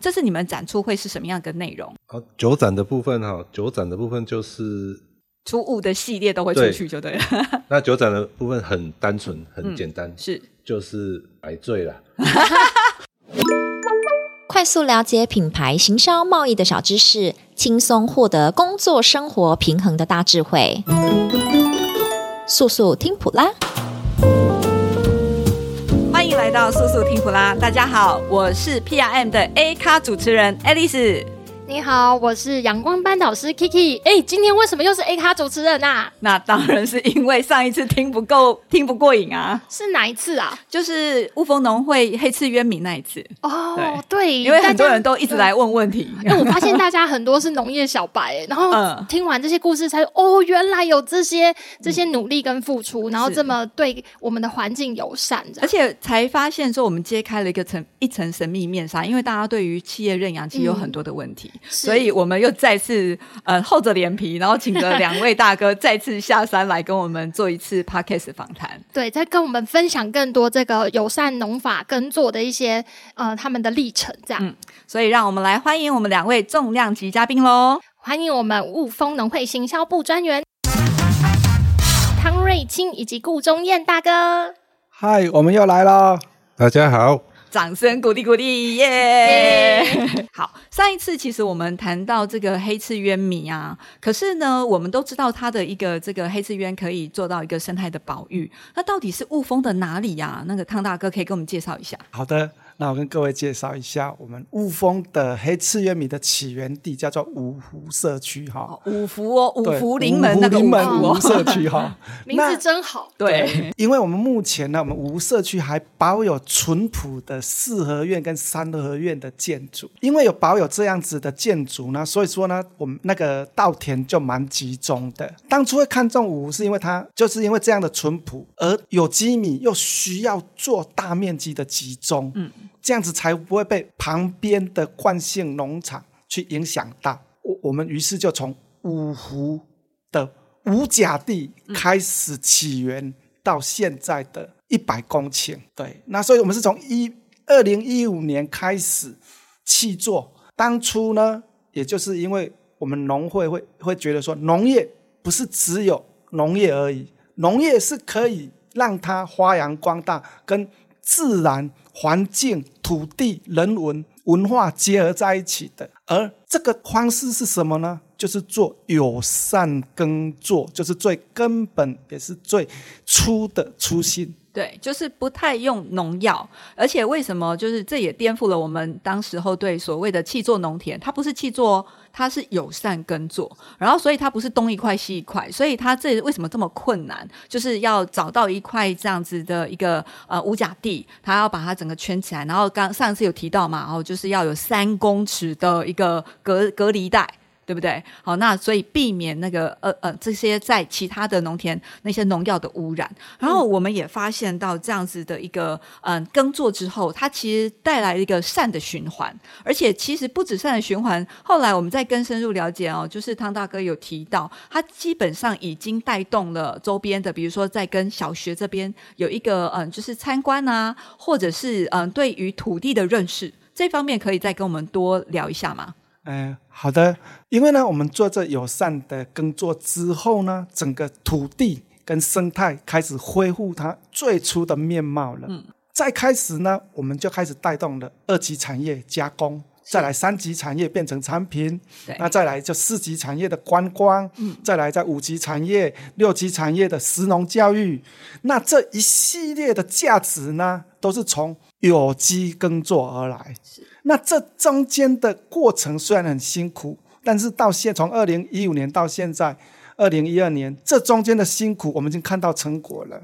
这次你们展出会是什么样的内容？好，酒展的部分哈，酒展的部分就是出物的系列都会出去就对了。对那酒展的部分很单纯，很简单，嗯、是就是买醉了。快速了解品牌行销贸易的小知识，轻松获得工作生活平衡的大智慧。速速听普拉，来到速速听普拉。大家好，我是 PRM 的 A 咖主持人 Alice。你好，我是阳光班导师 Kiki。哎，今天为什么又是 A 咖主持人啊？那当然是因为上一次听不够，听不过瘾啊。是哪一次啊？就是雾峰农会黑刺渊明那一次。哦，对，对，因为很多人都一直来问问题。因为我发现大家很多是农业小白，然后听完这些故事才哦，原来有这些这些努力跟付出，然后这么对我们的环境友善，而且才发现说我们揭开了一个层一层神秘面纱，因为大家对于企业认养其实有很多的问题。所以我们又再次呃厚着脸皮，然后请了两位大哥再次下山来跟我们做一次 podcast 访谈。对，再跟我们分享更多这个友善农法耕作的一些呃他们的历程，这样。嗯，所以让我们来欢迎我们两位重量级嘉宾喽！欢迎我们雾峰农会行销部专员汤瑞清以及顾中燕大哥。嗨，我们又来了，大家好。掌声鼓励鼓励耶！Yeah! 好，上一次其实我们谈到这个黑刺鸢米啊，可是呢，我们都知道它的一个这个黑刺鸢可以做到一个生态的保育，那到底是雾峰的哪里呀、啊？那个康大哥可以给我们介绍一下。好的。那我跟各位介绍一下，我们雾峰的黑刺月米的起源地叫做五湖社区哈。五福哦，五福临门那个五福五福社区哈，名字真好。对，因为我们目前呢，我们五福社区还保有淳朴的四合院跟三合院的建筑。因为有保有这样子的建筑呢，所以说呢，我们那个稻田就蛮集中的。当初会看中五湖，是因为它就是因为这样的淳朴，而有机米又需要做大面积的集中。嗯。这样子才不会被旁边的惯性农场去影响到。我我们于是就从五湖的五甲地开始起源，到现在的一百公顷。对，那所以我们是从一二零一五年开始去做。当初呢，也就是因为我们农会会会觉得说，农业不是只有农业而已，农业是可以让它发扬光大，跟自然。环境、土地、人文、文化结合在一起的，而这个方式是什么呢？就是做友善耕作，就是最根本也是最初的初心。对，就是不太用农药，而且为什么？就是这也颠覆了我们当时候对所谓的气作农田，它不是契作，它是友善耕作，然后所以它不是东一块西一块，所以它这为什么这么困难？就是要找到一块这样子的一个呃五甲地，它要把它整个圈起来，然后刚上次有提到嘛，然后就是要有三公尺的一个隔隔离带。对不对？好，那所以避免那个呃呃这些在其他的农田那些农药的污染。然后我们也发现到这样子的一个嗯、耕作之后，它其实带来一个善的循环，而且其实不止善的循环。后来我们再更深入了解哦，就是汤大哥有提到，它基本上已经带动了周边的，比如说在跟小学这边有一个嗯、就是参观啊，或者是嗯、呃、对于土地的认识这方面，可以再跟我们多聊一下吗？嗯，好的。因为呢，我们做这友善的耕作之后呢，整个土地跟生态开始恢复它最初的面貌了。嗯，再开始呢，我们就开始带动了二级产业加工，再来三级产业变成产品，对，那再来就四级产业的观光，嗯，再来在五级产业、六级产业的食农教育，那这一系列的价值呢，都是从有机耕作而来。是。那这中间的过程虽然很辛苦，但是到现从二零一五年到现在二零一二年，这中间的辛苦我们已经看到成果了。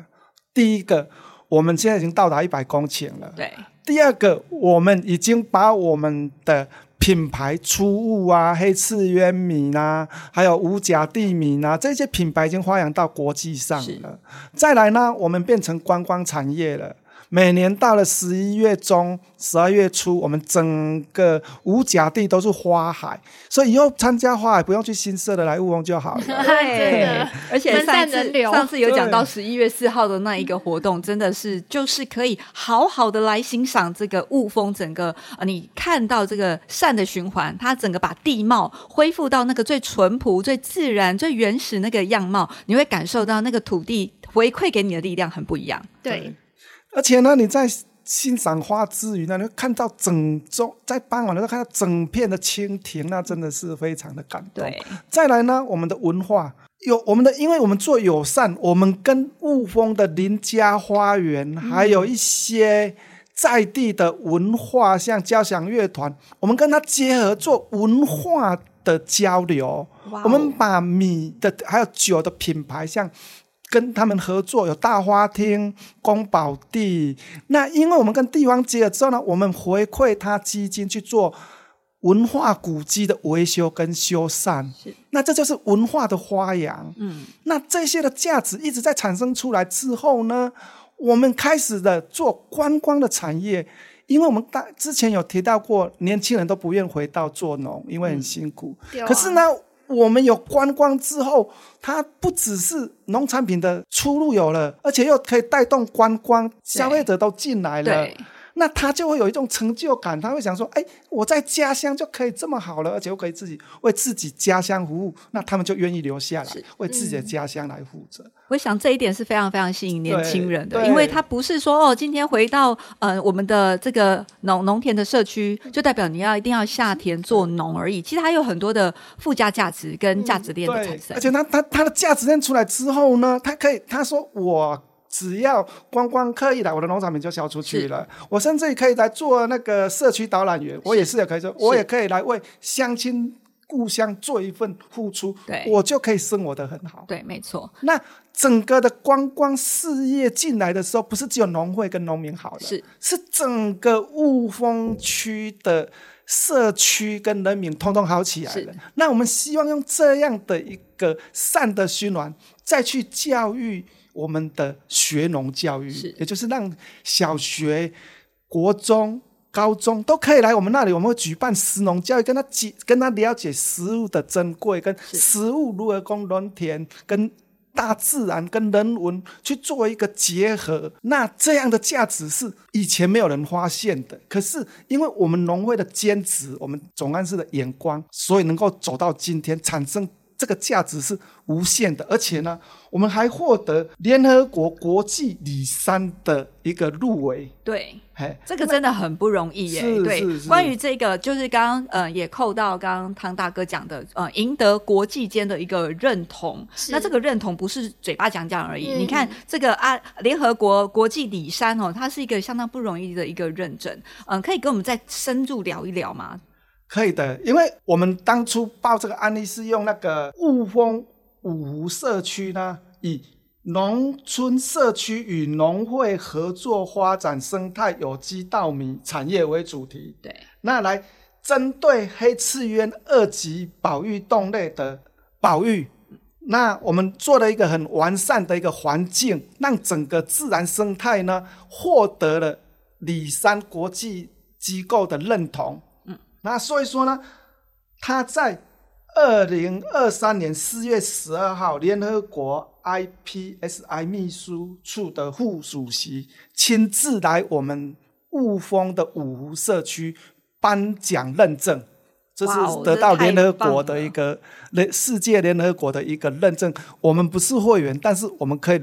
第一个，我们现在已经到达一百公顷了。对。第二个，我们已经把我们的品牌出物啊，黑刺渊米呐、啊，还有五甲地米呐、啊，这些品牌已经发扬到国际上了。再来呢，我们变成观光产业了。每年到了十一月中、十二月初，我们整个五甲地都是花海，所以以后参加花海不用去新社的来雾峰就好了。对，而且上次流上次有讲到十一月四号的那一个活动，真的是就是可以好好的来欣赏这个雾峰整个呃，你看到这个善的循环，它整个把地貌恢复到那个最淳朴、最自然、最原始那个样貌，你会感受到那个土地回馈给你的力量很不一样。对。而且呢，你在欣赏花之余呢，你会看到整中在傍晚的时候看到整片的蜻蜓，那真的是非常的感动。对，再来呢，我们的文化有我们的，因为我们做友善，我们跟雾峰的林家花园，嗯、还有一些在地的文化，像交响乐团，我们跟他结合做文化的交流。哦、我们把米的还有酒的品牌，像。跟他们合作有大花厅、宫保地，那因为我们跟地方接了之后呢，我们回馈他基金去做文化古迹的维修跟修缮，是那这就是文化的发扬。嗯，那这些的价值一直在产生出来之后呢，我们开始的做观光的产业，因为我们大之前有提到过，年轻人都不愿回到做农，因为很辛苦。嗯啊、可是呢。我们有观光之后，它不只是农产品的出路有了，而且又可以带动观光，消费者都进来了。那他就会有一种成就感，他会想说：“哎，我在家乡就可以这么好了，而且我可以自己为自己家乡服务。”那他们就愿意留下来，为自己的家乡来负责。我想这一点是非常非常吸引年轻人的，因为他不是说哦，今天回到呃我们的这个农农田的社区，就代表你要一定要下田做农而已。其实它有很多的附加价值跟价值链的产生。而且他他他的价值链出来之后呢，他可以他说我。只要观光客一来，我的农产品就销出去了。我甚至可以来做那个社区导览员，我也是也可以做，是我也可以来为乡亲故乡做一份付出，对我就可以生活的很好。对，没错。那整个的观光事业进来的时候，不是只有农会跟农民好了，是是整个雾峰区的社区跟人民通通好起来了。那我们希望用这样的一个善的循环，再去教育。我们的学农教育，也就是让小学、国中、高中都可以来我们那里，我们会举办食农教育，跟他解，跟他了解食物的珍贵，跟食物如何供农田，跟大自然、跟人文去做一个结合。那这样的价值是以前没有人发现的，可是因为我们农会的坚持，我们总干事的眼光，所以能够走到今天，产生。这个价值是无限的，而且呢，我们还获得联合国国际里山的一个入围。对，嘿这个真的很不容易耶。对，关于这个，就是刚刚呃也扣到刚刚汤大哥讲的，呃，赢得国际间的一个认同。是那这个认同不是嘴巴讲讲而已。嗯、你看这个啊，联合国国际里山哦，它是一个相当不容易的一个认证。嗯、呃，可以跟我们再深入聊一聊吗？可以的，因为我们当初报这个案例是用那个雾峰五湖社区呢，以农村社区与农会合作发展生态有机稻米产业为主题。对，那来针对黑刺鸢二级保育动类的保育，那我们做了一个很完善的一个环境，让整个自然生态呢获得了里山国际机构的认同。那所以说呢，他在二零二三年四月十二号，联合国 IPSI 秘书处的副主席亲自来我们雾峰的五湖社区颁奖认证，这是得到联合国的一个世界联合国的一个认证。我们不是会员，但是我们可以。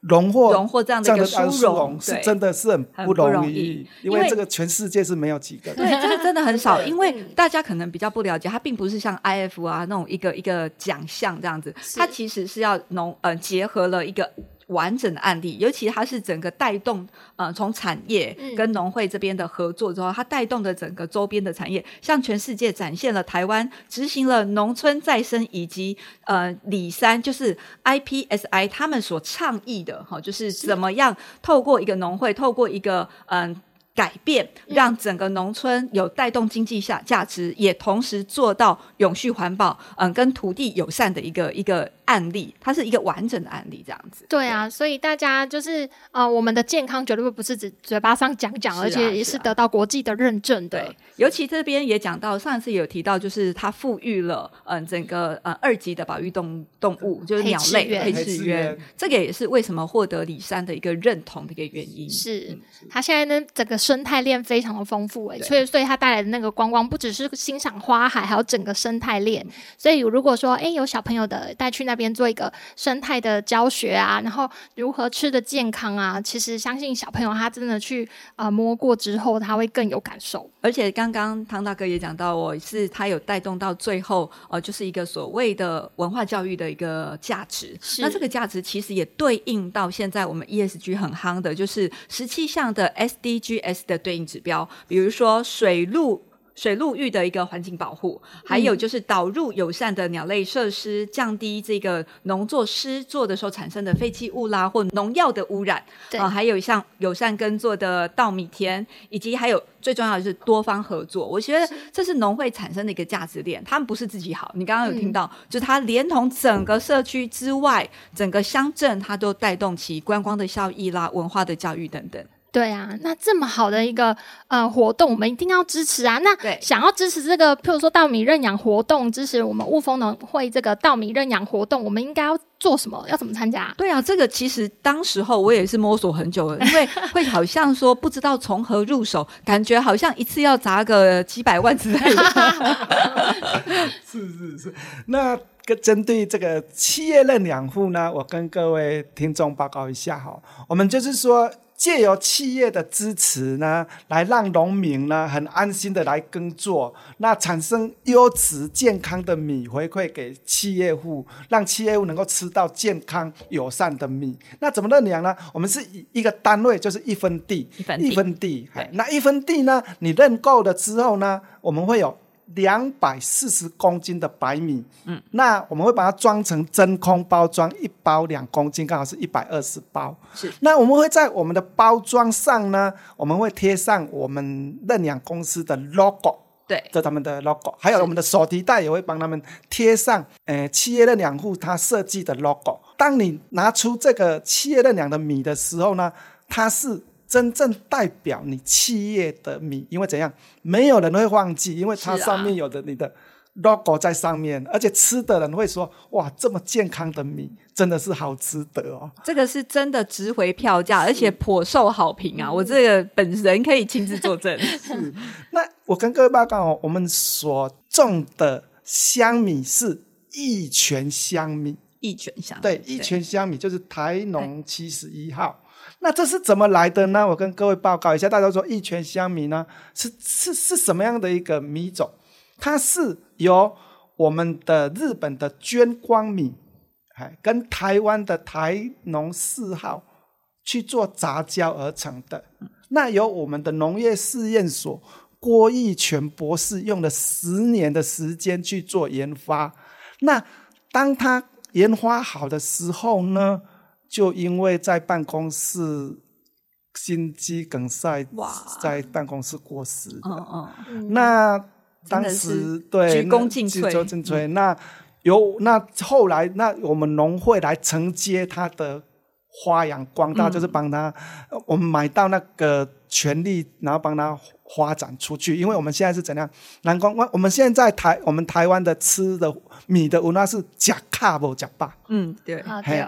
荣获荣获这样的一个殊荣，是真的是很不容易，因为这个全世界是没有几个。对，这 个真的很少，因为大家可能比较不了解，它并不是像 IF 啊那种一个一个奖项这样子，它其实是要农呃结合了一个。完整的案例，尤其它是整个带动，呃，从产业跟农会这边的合作之后，它带动的整个周边的产业，向全世界展现了台湾执行了农村再生以及呃里山，就是 IPSI 他们所倡议的哈，就是怎么样透过一个农会，透过一个嗯。呃改变，让整个农村有带动经济下价值，也同时做到永续环保，嗯，跟土地友善的一个一个案例，它是一个完整的案例，这样子。对啊，对，所以大家就是呃，我们的健康绝对不是只嘴巴上讲讲，啊、而且也是得到国际的认证的。对，尤其这边也讲到，上一次也有提到，就是它富裕了嗯整个呃二级的保育动动物，就是鸟类黑翅鸢，这个也是为什么获得李山的一个认同的一个原因。是，它现在呢整个生态链非常的丰富诶，所以所以它带来的那个观光不只是欣赏花海，还有整个生态链。所以如果说哎有小朋友的带去那边做一个生态的教学啊，然后如何吃的健康啊，其实相信小朋友他真的去呃摸过之后，他会更有感受。而且刚刚汤大哥也讲到，我是他有带动到最后呃就是一个所谓的文化教育的一个价值。是那这个价值其实也对应到现在我们 ESG 很夯的，就是十七项的 SDGs 的对应指标，比如说水陆。水陆域的一个环境保护，还有就是导入友善的鸟类设施，降低这个农作施作的时候产生的废弃物啦，或农药的污染。对啊，还有像友善耕作的稻米田，以及还有最重要的是多方合作。我觉得这是农会产生的一个价值链，他们不是自己好。你刚刚有听到，嗯、就是它连同整个社区之外，整个乡镇，它都带动起观光的效益啦，文化的教育等等。对啊，那这么好的一个呃活动，我们一定要支持啊！那想要支持这个，譬如说稻米认养活动，支持我们雾峰农会这个稻米认养活动，我们应该要做什么？要怎么参加？对啊，这个其实当时候我也是摸索很久了，因为 会好像说不知道从何入手，感觉好像一次要砸个几百万之类的。是是是，那个针对这个企业认养户呢，我跟各位听众报告一下哈，我们就是说。借由企业的支持呢，来让农民呢很安心的来耕作，那产生优质健康的米回馈给企业户，让企业户能够吃到健康友善的米。那怎么认养呢？我们是以一个单位，就是一分地，一分地，一分地。那一分地呢，你认购了之后呢，我们会有。两百四十公斤的白米，嗯，那我们会把它装成真空包装，一包两公斤，刚好是一百二十包。是，那我们会在我们的包装上呢，我们会贴上我们认养公司的 logo，对，这他们的 logo，还有我们的手提袋也会帮他们贴上，呃，企业认养户他设计的 logo。当你拿出这个企业认养的米的时候呢，它是。真正代表你企业的米，因为怎样，没有人会忘记，因为它上面有的你的 logo 在上面，啊、而且吃的人会说，哇，这么健康的米，真的是好值得哦。这个是真的值回票价，而且颇受好评啊！我这个本人可以亲自作证。是，那我跟各位报告哦，我们所种的香米是一泉香米，一泉香米，对，一泉香米就是台农七十一号。那这是怎么来的呢？我跟各位报告一下，大家说益全香米呢，是是是什么样的一个米种？它是由我们的日本的绢光米，哎，跟台湾的台农四号去做杂交而成的。那由我们的农业试验所郭益全博士用了十年的时间去做研发。那当他研发好的时候呢？就因为在办公室心肌梗塞，在办公室过世。嗯嗯，那当时对，鞠躬尽瘁，鞠躬尽瘁。那由那后来，那我们农会来承接他的发扬光大，就是帮他，我们买到那个权利，然后帮他发展出去。因为我们现在是怎样？南光，我们现在台，我们台湾的吃的米的文化是假卡不假霸。嗯，对，啊对。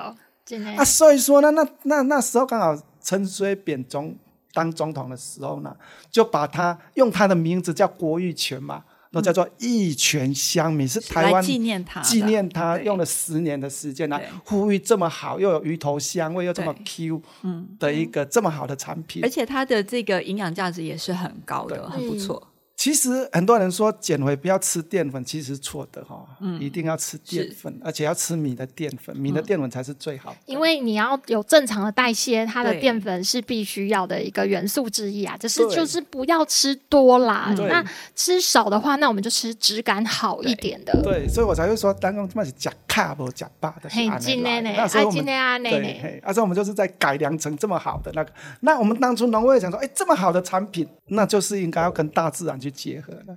啊，所以说呢，那那那时候刚好陈水扁总当总统的时候呢，就把他用他的名字叫郭玉泉嘛，那、嗯、叫做一泉香米，是台湾纪念他纪念他用了十年的时间来呼吁这么好又有鱼头香味又这么 Q 嗯。的一个这么好的产品，而且它的这个营养价值也是很高的，很不错。其实很多人说减肥不要吃淀粉，其实是错的哈、哦。嗯，一定要吃淀粉，而且要吃米的淀粉，米的淀粉才是最好的。因为你要有正常的代谢，它的淀粉是必须要的一个元素之一啊。只是就是不要吃多啦。那吃少的话，那我们就吃质感好一点的。对，所以我才会说，当中他妈是假卡不假巴的。嘿，今天呢，哎，今天啊，那那，而且我们就是在改良成这么好的那个。那我们当初农会想说，哎，这么好的产品，那就是应该要跟大自然去结合的。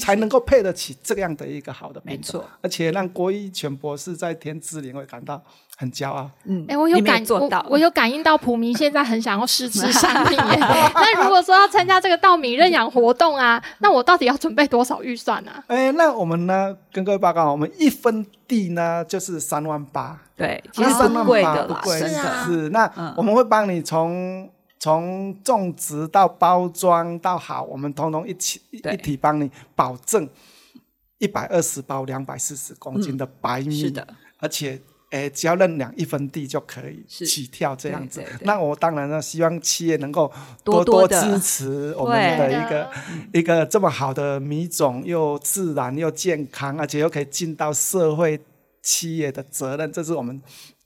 才能够配得起这样的一个好的品种，而且让郭一全博士在天之灵会感到很骄傲。嗯，哎、欸，我有感做到我，我有感应到普明现在很想要试吃产 品耶。那如果说要参加这个稻米认养活动啊，那我到底要准备多少预算呢、啊？哎、欸，那我们呢，跟各位报告，我们一分地呢就是三万八。对，其实三万八不贵，是啊，是。那我们会帮你从。从种植到包装到好，我们统统一起一体帮你保证一百二十包两百四十公斤的白米，是的，而且诶只要认养一分地就可以起跳这样子。那我当然呢，希望企业能够多多支持我们的一个一个这么好的米种，又自然又健康，而且又可以尽到社会企业的责任，这是我们。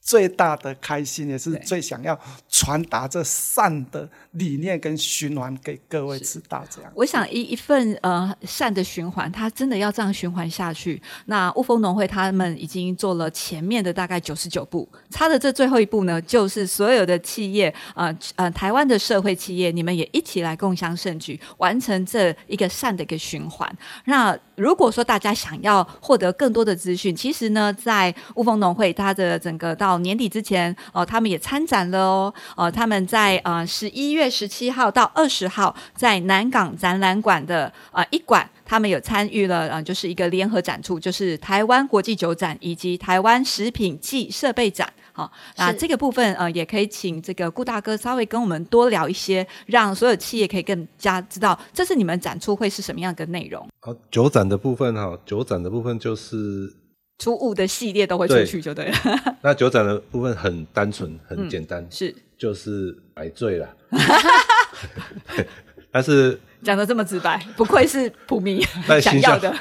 最大的开心也是最想要传达这善的理念跟循环给各位知道，这样。我想一一份呃善的循环，它真的要这样循环下去。那雾峰农会他们已经做了前面的大概九十九步，差的这最后一步呢，就是所有的企业呃呃台湾的社会企业，你们也一起来共襄盛举，完成这一个善的一个循环。那如果说大家想要获得更多的资讯，其实呢，在雾峰农会它的整个到年底之前，哦、呃，他们也参展了哦，哦，他们在呃十一月十七号到二十号在南港展览馆的呃一馆，他们有参与了，呃，就是一个联合展出，就是台湾国际酒展以及台湾食品暨设备展。好，那这个部分呃，也可以请这个顾大哥稍微跟我们多聊一些，让所有企业可以更加知道，这是你们展出会是什么样的内容。好，酒展的部分哈，酒展的部分就是。出物的系列都会出去就对了。那酒展的部分很单纯，很简单，嗯、是就是买醉了。但是讲的这么直白，不愧是普迷 想要的。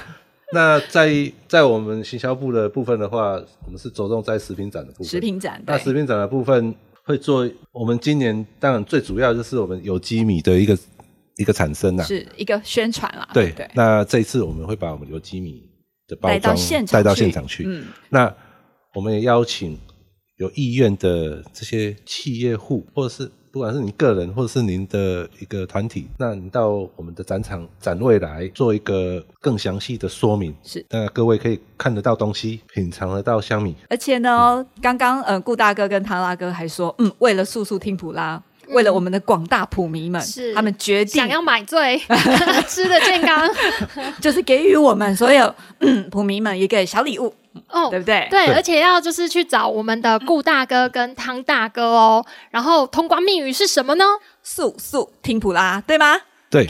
那在在我们行销部的部分的话，我们是着重在食品展的部分。食品展，那食品展的部分会做。我们今年当然最主要就是我们有机米的一个一个产生啊，是一个宣传啦。对对。那这一次我们会把我们有机米。带到现场，带到现场去。嗯，那我们也邀请有意愿的这些企业户，或者是不管是你个人，或者是您的一个团体，那你到我们的展场展位来做一个更详细的说明。是，那各位可以看得到东西，品尝得到香米。而且呢，嗯、刚刚呃顾大哥跟唐大哥还说，嗯，为了速速听普拉。为了我们的广大普迷们，是他们决定想要买醉，吃的健康，就是给予我们所有普迷们一个小礼物哦，对不对？对，而且要就是去找我们的顾大哥跟汤大哥哦，然后通关密语是什么呢？速速听普拉，对吗？对。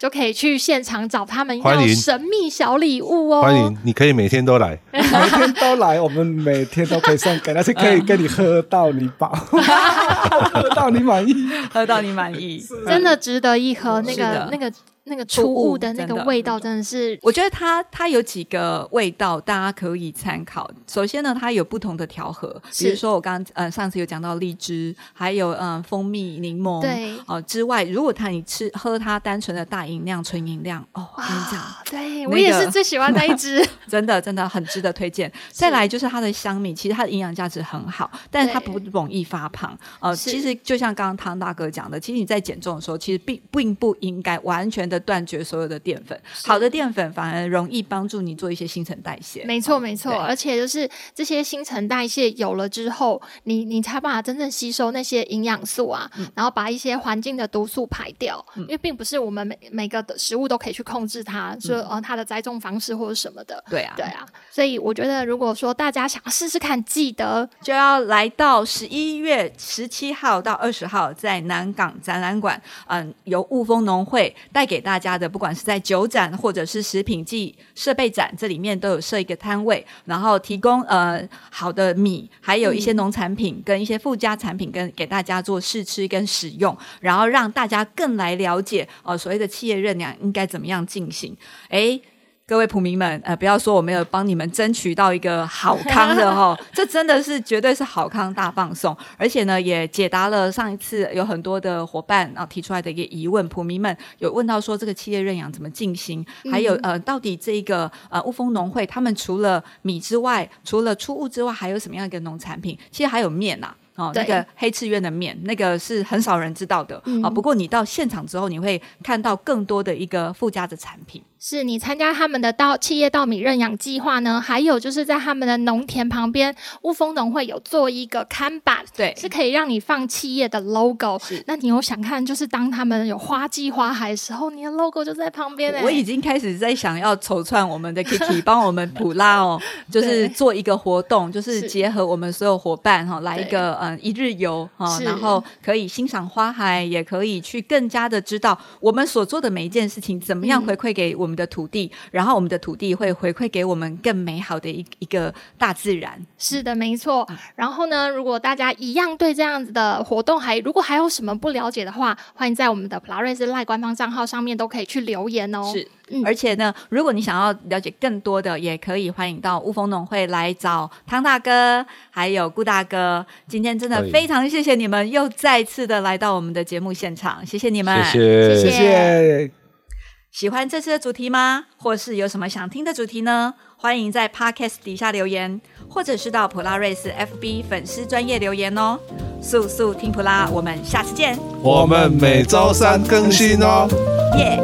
就可以去现场找他们要神秘小礼物哦！欢迎，你可以每天都来，每天都来，我们每天都可以送给，但是可以跟你喝到你饱，喝到你满意，喝到你满意，真的值得一喝。那个那个。那个出物的那个味道真的是，我觉得它它有几个味道，大家可以参考。首先呢，它有不同的调和，比如说我刚刚呃上次有讲到荔枝，还有嗯、呃、蜂蜜柠檬，对哦、呃、之外，如果它你吃喝它单纯的大饮量纯饮料哦，我跟你讲，对、那个、我也是最喜欢那一支，真的真的很值得推荐。再来就是它的香米，其实它的营养价值很好，但是它不容易发胖。呃，其实就像刚刚汤大哥讲的，其实你在减重的时候，其实并并不应该完全的。断绝所有的淀粉，好的淀粉反而容易帮助你做一些新陈代谢。没错，没错，而且就是这些新陈代谢有了之后，你你才办法真正吸收那些营养素啊，嗯、然后把一些环境的毒素排掉。嗯、因为并不是我们每每个的食物都可以去控制它，说、嗯、哦它的栽种方式或者什么的。对，对啊，对啊。所以我觉得，如果说大家想试试看，记得就要来到十一月十七号到二十号，在南港展览馆，嗯，由雾峰农会带给大家的，不管是在酒展或者是食品暨设备展，这里面都有设一个摊位，然后提供呃好的米，还有一些农产品跟一些附加产品，跟给大家做试吃跟使用，然后让大家更来了解呃所谓的企业认养应该怎么样进行，诶各位普民们，呃，不要说我没有帮你们争取到一个好康的哈，这真的是绝对是好康大放送，而且呢，也解答了上一次有很多的伙伴啊提出来的一个疑问，普民们有问到说这个企业认养怎么进行，还有呃，到底这个呃雾峰农会他们除了米之外，除了出物之外，还有什么样一个农产品？其实还有面呐、啊。哦，那个黑赤苑的面，那个是很少人知道的啊、嗯哦。不过你到现场之后，你会看到更多的一个附加的产品。是你参加他们的稻企业稻米认养计划呢？还有就是在他们的农田旁边，雾峰农会有做一个看板，对，是可以让你放企业的 logo。是，那你有想看，就是当他们有花季花海的时候，你的 logo 就在旁边、欸。我已经开始在想要筹串我们的 Kiki，帮我们普拉哦，就是做一个活动，就是结合我们所有伙伴哈、哦，来一个嗯一日游哈、哦，然后可以欣赏花海，也可以去更加的知道我们所做的每一件事情怎么样回馈给我们。的土地，然后我们的土地会回馈给我们更美好的一一个大自然。是的，没错。然后呢，如果大家一样对这样子的活动还如果还有什么不了解的话，欢迎在我们的普拉瑞斯赖官方账号上面都可以去留言哦。是，嗯、而且呢，如果你想要了解更多的，也可以欢迎到雾峰农会来找汤大哥，还有顾大哥。今天真的非常谢谢你们，又再次的来到我们的节目现场，谢谢你们，谢谢。喜欢这次的主题吗？或是有什么想听的主题呢？欢迎在 Podcast 底下留言，或者是到普拉瑞斯 FB 粉丝专业留言哦。速速听普拉，我们下次见。我们每周三更新哦。耶。